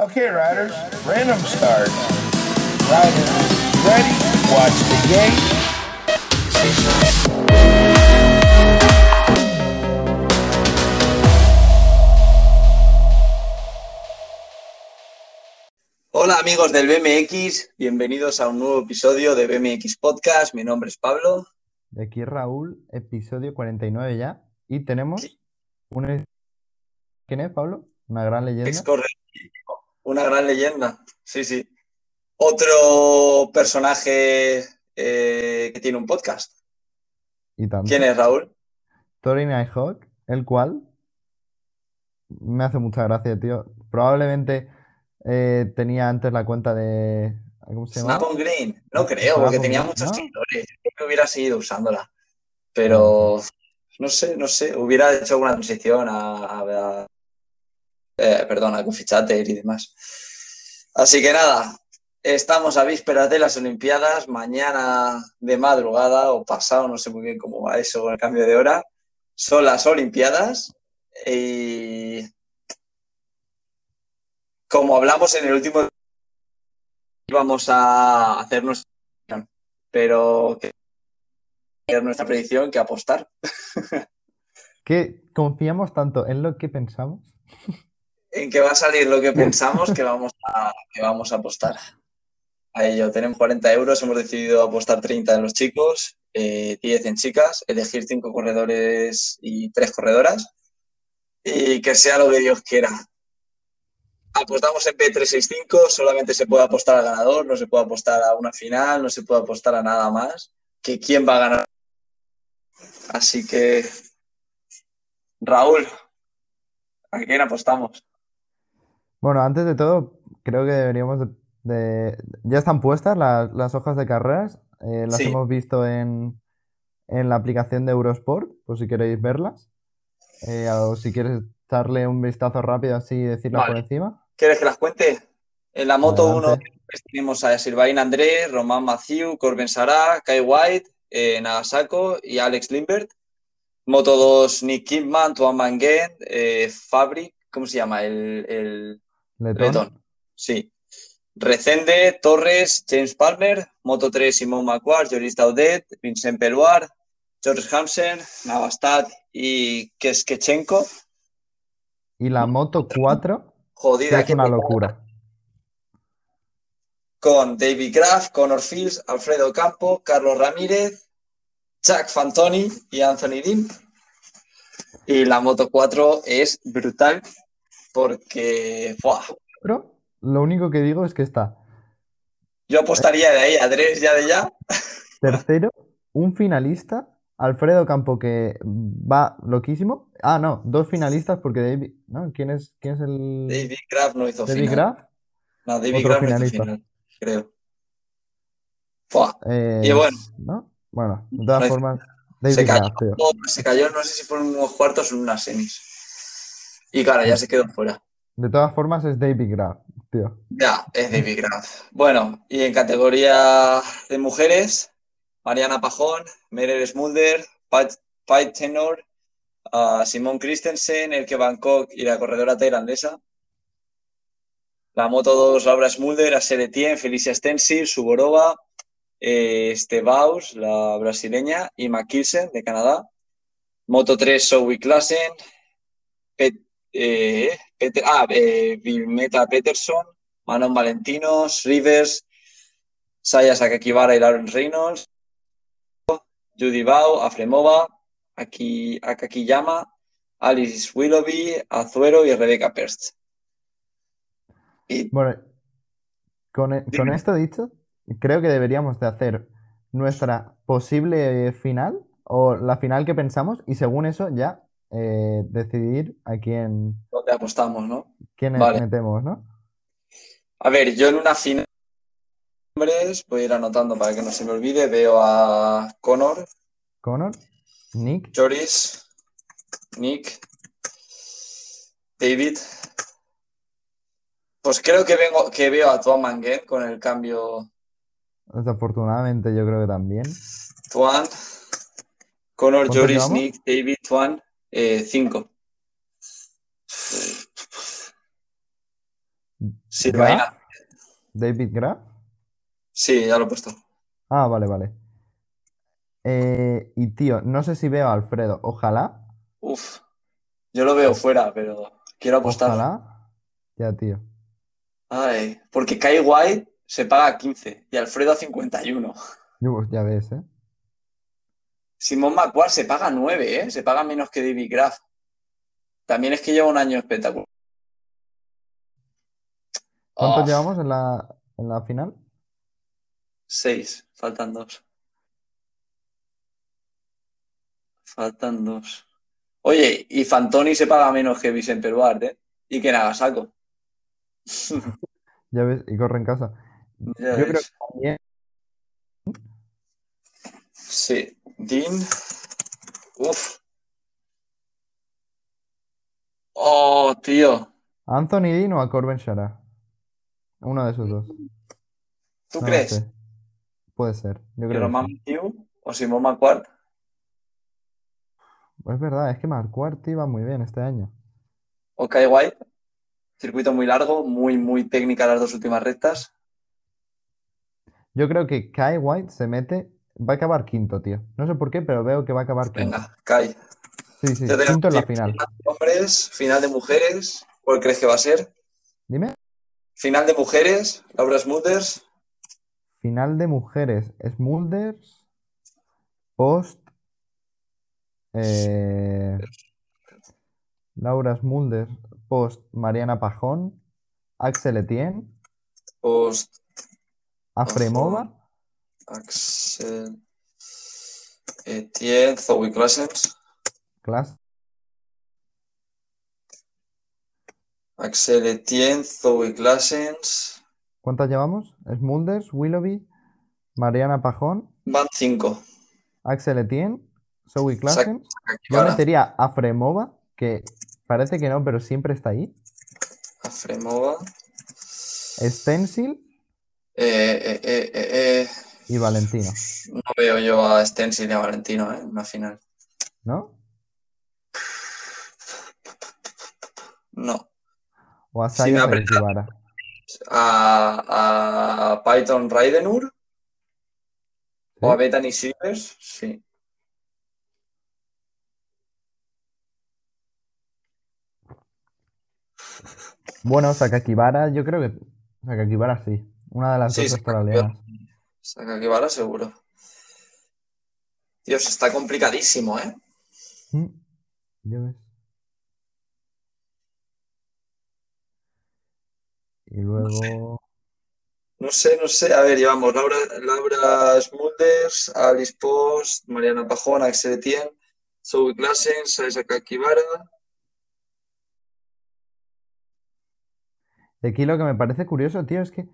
Okay, riders, random start. Riders, ready? Watch the gate. Hola amigos del BMX, bienvenidos a un nuevo episodio de BMX Podcast. Mi nombre es Pablo. De aquí Raúl, episodio 49 ya. Y tenemos Sí. un... ¿Quién es, Pablo? Una gran leyenda. Ex corredor, una gran leyenda. Sí, sí. Otro personaje eh, que tiene un podcast. Y tanto. ¿Quién es Raúl? Tori Nighthawk, el cual me hace mucha gracia, tío. Probablemente eh, tenía antes la cuenta de... ¿Cómo se llama? Snap on Green. No creo, porque tenía Green, muchos ¿no? seguidores. Creo que hubiera seguido usándola. Pero no sé, no sé. Hubiera hecho alguna transición a, a- a- eh, perdón, a y demás. Así que nada, estamos a vísperas de las Olimpiadas. Mañana de madrugada o pasado, no sé muy bien cómo va eso con el cambio de hora. Son las Olimpiadas. Y como hablamos en el último íbamos a hacernos pero que es nuestra predicción que apostar. Que confiamos tanto en lo que pensamos. En que va a salir lo que pensamos que vamos a, que vamos a apostar. A ello, tenemos 40 euros, hemos decidido apostar 30 en los chicos, eh, 10 en chicas, elegir 5 corredores y 3 corredoras y que sea lo que Dios quiera. Apostamos en P365, solamente se puede apostar al ganador, no se puede apostar a una final, no se puede apostar a nada más, que quién va a ganar. Así que, Raúl, ¿a quién apostamos? Bueno, antes de todo, creo que deberíamos de... de- Ya están puestas las, las hojas de carreras. eh, las Sí. hemos visto en, en la aplicación de Eurosport, por si queréis verlas. Eh, o si quieres darle un vistazo rápido así y decirlas por Vale. encima. ¿Quieres que las cuente? En la moto 1 Adelante. tenemos a Sylvain André, Román Mathieu, Corben Sará, Kai White, eh, Nagasako y Alex Limbert. Moto 2, Nick Kidman, Tuan Manguet, eh, Fabric, ¿cómo se llama? El, el Letón. letón. Sí. Recende, Torres, James Palmer, Moto 3, Simón Macquart, Joris Daudet, Vincent Peluar, George Hansen, Navastad y Keskechenko. Y la Moto 4, que Jodida, es una locura. con David Graff, Connor Fields, Alfredo Campo, Carlos Ramírez, Chuck Fantoni y Anthony Dean. Y la Moto 4 es brutal porque ¡buah! Pero lo único que digo es que está yo apostaría de ahí a tres ya de ya. tercero, un finalista, Alfredo Campo, que va loquísimo. Ah, no, dos finalistas porque David, ¿no? ¿Quién es, quién es el David Graff no hizo David final. Graff? No, David Graff no hizo final, creo. Eh, Y bueno. ¿no? Bueno, de todas No formas, David Se cayó, Graff, tío. se cayó, no sé si fueron unos cuartos o unas semis. Y claro, ya se quedó fuera. De todas formas es David Graff, tío. Ya, es David Graff. Bueno, y en categoría de mujeres, Mariana Pajón, Merer Smulder, Pat Tenor, ah, Simón Christensen, Elke Bangkok y la corredora tailandesa. La Moto 2, Laura Smulder, Asher Etienne, Felicia Stensil, Suborova, eh, Estebaus, la brasileña, y McKilsen, de Canadá. Moto 3, Zoe Klassen, eh, Peter- ah, eh, Vilmeta Peterson, Manon Valentinos, Rivers, Saya Sakakibara y Lauren Reynolds, Judy Bau, Afremova, Aki, Akakiyama, Alice Willoughby, Azuero y Rebecca Perst. Y Bueno, con, e- con esto dicho, creo que deberíamos de hacer nuestra posible final o la final que pensamos y según eso ya eh, decidir a quién, donde apostamos, ¿no? quién Vale. metemos, ¿no? A ver, yo en una final voy a ir anotando para que no se me olvide, veo a Connor, Connor, Nick, Joris, Nick, David. Pues creo que vengo, que veo a Tuan Manguet con el cambio desafortunadamente yo creo que también. Tuan, Connor, ¿Cuántos Joris? Nick, David, Tuan, eh, cinco. Sí. David Graf. Sí, ya lo he puesto. Ah, vale, vale. Eh, y tío, no sé si veo a Alfredo. Ojalá, Uf, yo lo veo fuera, pero quiero apostar. ojalá. Ya, tío. Ay, porque Kai White se paga a 15 y Alfredo a 51. Yo, pues, ya ves, ¿eh? Simón McQuarrie se paga 9, ¿eh? Se paga menos que David Graf. También es que lleva un año espectacular. ¿Cuántos Oh, llevamos en la, en la final? seis, faltan dos. Faltan dos. Oye, y Fantoni se paga menos que Vicente Peruart, ¿eh? Y que Nagasako. Ya ves, y corre en casa. Ya Yo creo que también. Sí, Dean. Uf. Oh, tío. ¿A Anthony Dean o a Corbin Shara? Uno de esos dos. ¿Tú No crees? sé. Puede ser. Yo ¿Que creo Roman sí. O Simón McQuarrie? Es verdad, es que Marquardt iba muy bien este año. o Kai White. Circuito muy largo, muy, muy técnica las dos últimas rectas. Yo creo que Kai White se mete. Va a acabar quinto, tío. No sé por qué, pero veo que va a acabar quinto. Venga. Sí, sí, tenemos quinto en la fi- final. Final de hombres, final de mujeres. ¿Cuál crees que va a ser? Dime. Final de mujeres, Laura Smulders. Final de mujeres. Smulders. Post. eh, Laura Smulders. Post Mariana Pajón. Axel Etienne. Post Afremova. Axel Etienne, Zoe Claessens. Class. Axel Etienne, Zoe Claessens. ¿Cuántas llevamos? Smulders, Willoughby, Mariana Pajón, Van cinco. Axel Etienne, Zoe Claessens. Yo metería a Fremova, que parece que no, pero siempre está ahí. Afremova. Stencil Eh, eh, eh, eh, eh. Y Valentino, No veo yo a Stencil y a Valentino ¿eh? en una final. ¿no? No. O a aprieta. Sakakibara. A, a Python Raidenur o a. Bethany Silvers, sí. Bueno, Sakakibara, yo creo que Sakakibara sí. Una de las Sí, dos Sakakibara. Australianas. Sakakibara seguro. Dios, está complicadísimo, ¿eh? Mm, ya ves. Y luego. No sé, no sé. A ver, llevamos Laura, Laura Smulders, Alice Post, Mariana Pajón, Axel Etienne, Zoe Claessens, Sai Sakakibara. Y aquí lo que me parece curioso, tío, es que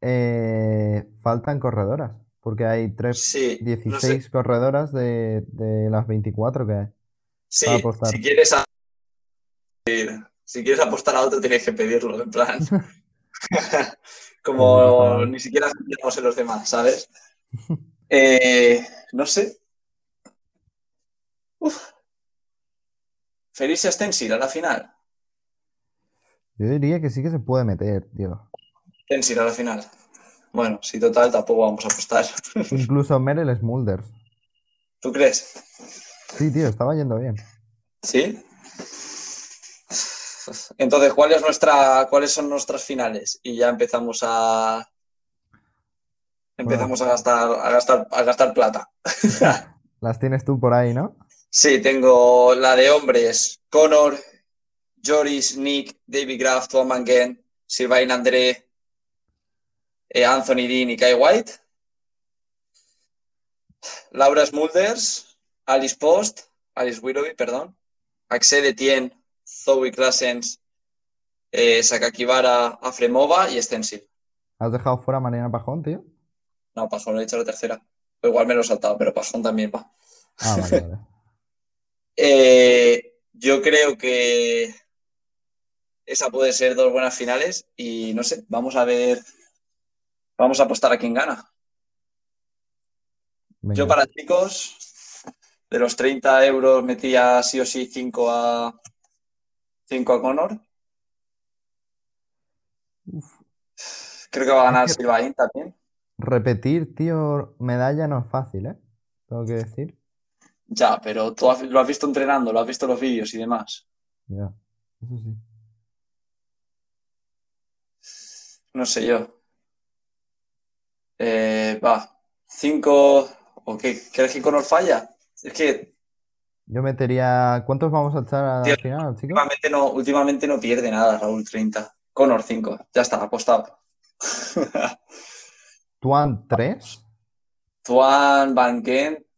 eh, faltan corredoras. Porque hay tres, Sí, no sé. 16 corredoras de, de las 24 que hay. Sí, si quieres a- si quieres apostar a otro tienes que pedirlo, en plan. Como Total. ni siquiera confiamos en los demás, ¿sabes? Eh, no sé. Uf. Felicia Stencil a la final. Yo diría que sí que se puede meter, tío. Stencil a la final. Bueno, si total tampoco vamos a apostar. Incluso Merel Smulders. ¿Tú crees? Sí, tío, estaba yendo bien. ¿Sí? Entonces, ¿cuál es nuestra, ¿cuáles son nuestras finales? Y ya empezamos a empezamos a gastar, a gastar, a gastar plata. Las tienes tú por ahí, ¿no? Sí, tengo la de hombres, Connor, Joris, Nick, David Graf, Tom Mangen, Sylvain André, Anthony Dean y Kai White. Laura Smulders, Alice Post, Alice Willoughby, perdón, Axel Etienne, Zoe Claessens, eh, Sakakibara, Afremova y Stencil. ¿Has dejado fuera a Mariana Pajón, tío? No, Pajón, lo he dicho la tercera. Igual me lo he saltado, pero Pajón también va. Ah, vale, vale. Eh, yo creo que esa puede ser dos buenas finales y no sé, vamos a ver, vamos a apostar a quién gana. Yo para chicos, de los 30 euros metía sí o sí 5 a, 5 a Connor. Creo que va a ganar Silvain también. Repetir, tío, medalla no es fácil, ¿eh? Tengo que decir. Ya, pero tú lo has visto entrenando, lo has visto en los vídeos y demás. Ya, eso sí. No sé yo. Eh, va. Cinco. ¿O qué? ¿Crees que Conor falla? Es que Yo metería. ¿Cuántos vamos a echar al Tío, final, chicos? últimamente no, últimamente no pierde nada, Raúl 30. Conor 5. Ya está, apostado. Tuan 3. Tuan Van.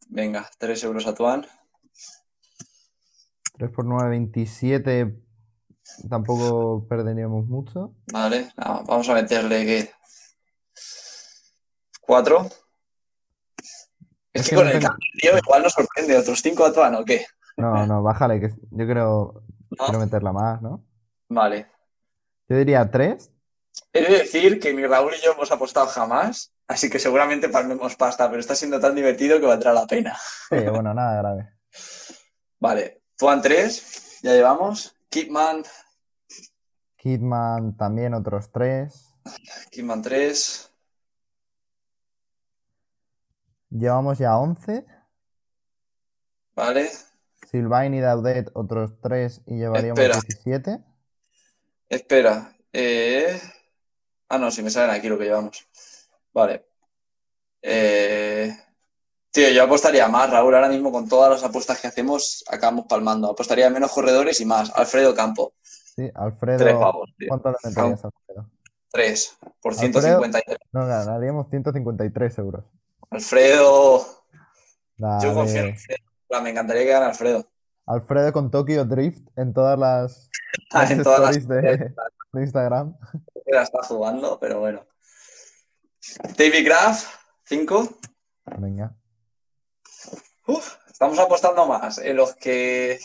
Venga, 3 euros a Tuan. 3 por 9, 27. Tampoco perderíamos mucho. Vale, nada, vamos a meterle que. 4. Es, Es que con el cambio, tío, igual nos sorprende. ¿Otros 5 a Tuan o qué? No, no, bájale, que yo creo. ¿No? Quiero meterla más, ¿no? Vale. Yo diría 3. He de decir que ni Raúl y yo hemos apostado jamás, así que seguramente palmemos pasta, pero está siendo tan divertido que valdrá la pena. Sí, bueno, nada grave. Vale, Tuan 3, ya llevamos. Kidman, Kidman también otros 3. Kidman 3. Llevamos ya 11. Vale, Sylvain y Daudet otros 3 y llevaríamos Espera. 17. espera. eh, Ah, no, si me salen aquí lo que llevamos. Vale. Eh, Tío, yo apostaría más, Raúl. Ahora mismo con todas las apuestas que hacemos, acabamos palmando. Apostaría menos corredores y más. Alfredo Campo, Sí, 3 Alfredo. pavos, tío. ¿Cuánto le meterías Alfredo? 3 por Alfredo. 153. No, ganaríamos 153 euros. Alfredo, yo confío en. Alfredo. Me encantaría que gane Alfredo. Alfredo con Tokyo Drift en todas las, Ah, las en todas las de, de Instagram. la está jugando, pero bueno. David Graf, 5. Venga. Uf, estamos apostando más en los que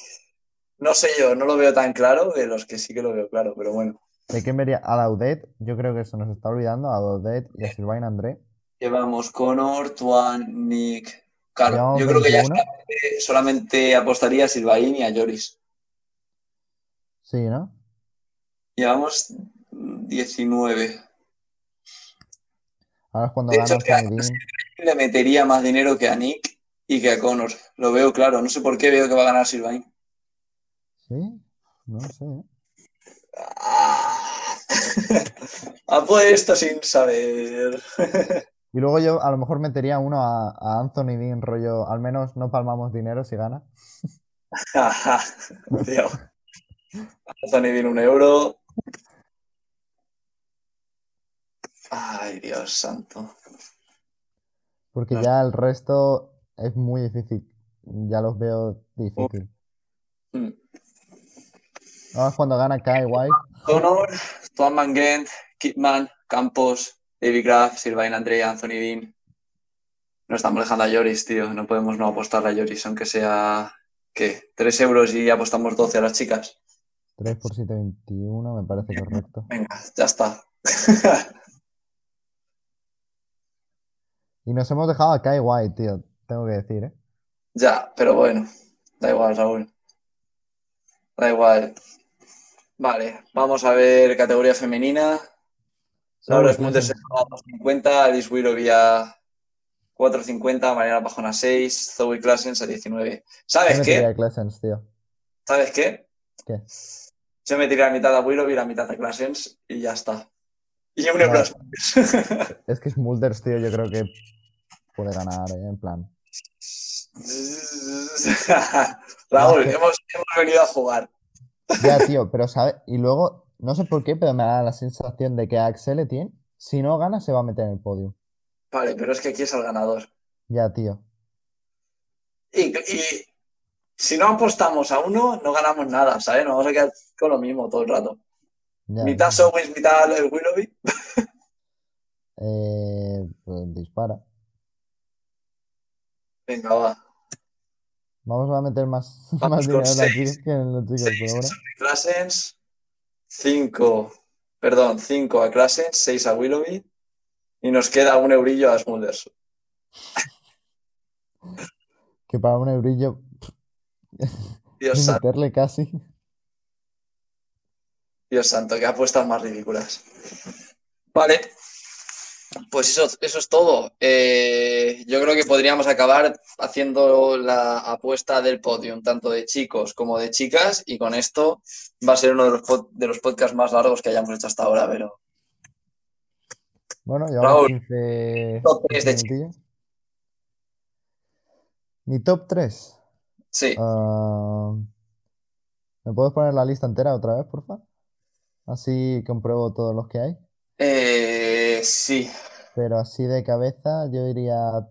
no sé yo, no lo veo tan claro, de los que sí que lo veo claro, pero bueno. ¿De quién vería? A Daudet, yo creo que se nos está olvidando, a Daudet y a Sylvain André. Llevamos Conor, Tuan, Nick. Claro, Llevamos yo creo que ya 21. solamente, apostaría a Silvain y a Lloris. Sí, ¿no? Llevamos 19. Ahora es cuando De hecho, que a-. Le metería más dinero que a Nick y que a Conor. Lo veo claro. No sé por qué veo que va a ganar Silvain. Sí, no sé. Ah. Apuesto sin saber. Y luego yo a lo mejor metería uno a, a Anthony Dean, rollo, al menos no palmamos dinero si gana. Tío. Anthony viene un euro. Ay, Dios santo. Porque No. ya el resto es muy difícil. Ya los veo difícil. Mm. Ahora es cuando gana Kai White. Conor, Tuan Van Gent, Kidman, Campos, David Graf, Silvain André, Anthony Dean. No estamos dejando a Lloris, tío. No podemos no apostar a Lloris, aunque sea, ¿qué? 3 euros y apostamos 12 a las chicas. 3 por 7, 21, me parece correcto. Venga, ya está. Y nos hemos dejado a Kai White, tío. Tengo que decir, ¿eh? Ya, pero bueno, da igual, Raúl. Da igual. Vale, vamos a ver categoría femenina. Solo Smulders clases- a 250, Alice Willoughby a 450, Mariana Pajón a 6, Zoe Classens a 19. ¿Sabes ¿Quién qué? metería a Claessens, tío? ¿Sabes qué? ¿Qué? Yo me tiré la mitad a Willoughby y la mitad a Classens y ya está. Y un euro. Es que Smulders, tío, yo creo que puede ganar, ¿eh? En plan. Raúl, No, hemos venido a jugar. Ya, tío, pero ¿sabes? Y luego, no sé por qué, pero me da la sensación de que Axel Etienne, si no gana, se va a meter en el podio. Vale, pero es que aquí es el ganador. Ya, tío. Y, y si no apostamos a uno, no ganamos nada, ¿sabes? Nos vamos a quedar con lo mismo todo el rato. Ya, Mitad Sowens, mitad el Willoughby. Eh, pues dispara. Venga, va. Vamos a meter más, Vamos más con dinero seis. chicas que en los chicos, por ahora. Classens, 5, perdón, 5 a Classens, 6 a Willoughby. Y nos queda un eurillo a Smulders. Que para un eurillo Dios santo. meterle casi. Dios santo, qué apuestas más ridículas. Vale, pues eso, eso es todo. Eh, yo creo que podríamos acabar haciendo la apuesta del podium, tanto de chicos como de chicas, y con esto va a ser uno de los, pod- de los podcasts más largos que hayamos hecho hasta ahora, pero Bueno, llevamos Raúl, 15, top tres 15 de minutillos. Mi top 3. sí. Ah, ¿me puedes poner la lista entera otra vez, por favor? Así compruebo todos los que hay. Eh, sí, Pero así de cabeza, yo diría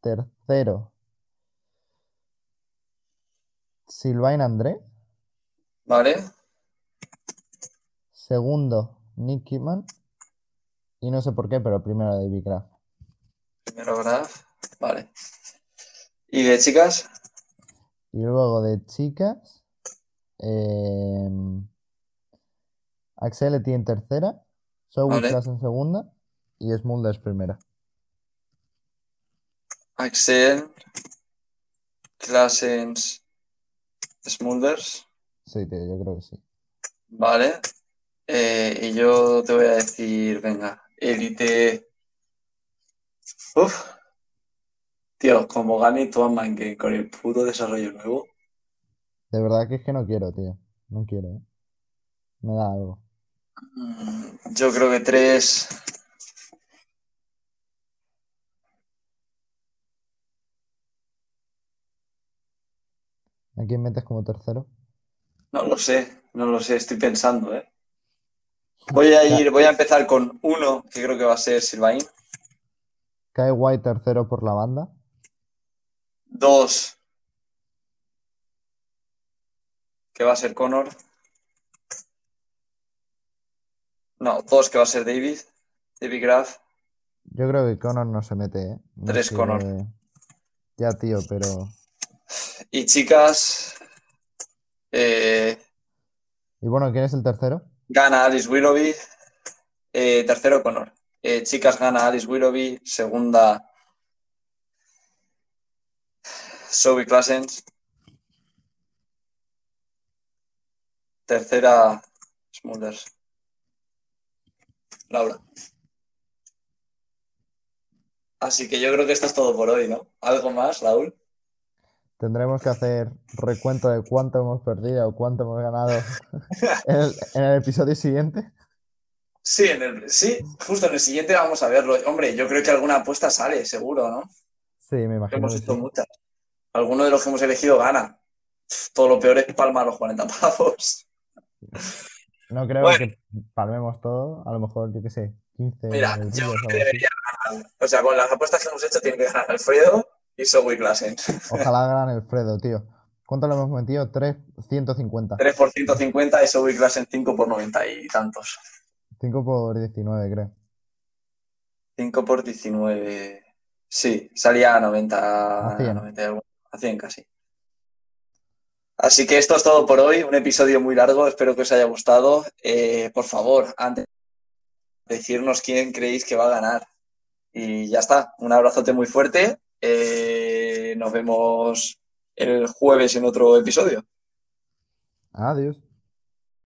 tercero, Sylvain André. vale. Segundo, Nick Kidman. Y no sé por qué, pero primero David Kraft. Primero Graf, vale. ¿Y de chicas? Y luego de chicas, em, Axel Eti en tercera, Class en segunda y Smulders primera. Axel, Classens, Smulders, Sí, tío, yo creo que sí. vale. Eh, y yo te voy a decir, venga, Elite. Uf. Tío, como gane Tuan Game con el puto desarrollo nuevo. De verdad que es que no quiero, tío. No quiero, ¿eh? Me da algo. Mm, Yo creo que tres. ¿A quién metes como tercero? No lo sé, no lo sé, estoy pensando, ¿eh? Voy a ir, voy a empezar con uno que creo que va a ser Silvain. Kai White tercero por la banda. Dos, que va a ser Connor. No, dos, que va a ser David. David Graff. Yo creo que Connor no se mete, ¿eh? No Tres sé- Connor. Ya, tío, pero... Y chicas, eh, Y bueno, ¿quién es el tercero? gana Alice Willoughby. Eh, tercero, Connor. Eh, chicas, gana Alice Willoughby. Segunda, Zoe Classens. Tercera, Smulders. Laura. Así que yo creo que esto es todo por hoy, ¿no? ¿Algo más, Raúl? Tendremos que hacer recuento de cuánto hemos perdido o cuánto hemos ganado en el, en el episodio siguiente. Sí, en el, sí, justo en el siguiente vamos a verlo. Hombre, yo creo que alguna apuesta sale, seguro, ¿no? Sí, me imagino Hemos hecho sí. muchas. Alguno de los que hemos elegido gana. Todo lo peor es palmar los 40 pavos. No creo Bueno. que palmemos todo. A lo mejor, yo qué sé, 15 Mira, yo creo que debería ganar. O sea, con las apuestas que hemos hecho tiene que ganar Alfredo y Zoe Klassen. Ojalá gane Alfredo, tío. ¿Cuánto le hemos metido? 3, 150. 3 por 150 y Zoe Klassen 5 por 90 y tantos. 5 por 19, creo. 5 por 19. Sí, salía a 90, A 100. 90 y algo, a 100 casi. Así que esto es todo por hoy, un episodio muy largo, espero que os haya gustado. Eh, por favor, antes de decirnos quién creéis que va a ganar. Y ya está, un abrazote muy fuerte. Eh, nos vemos el jueves en otro episodio. Adiós.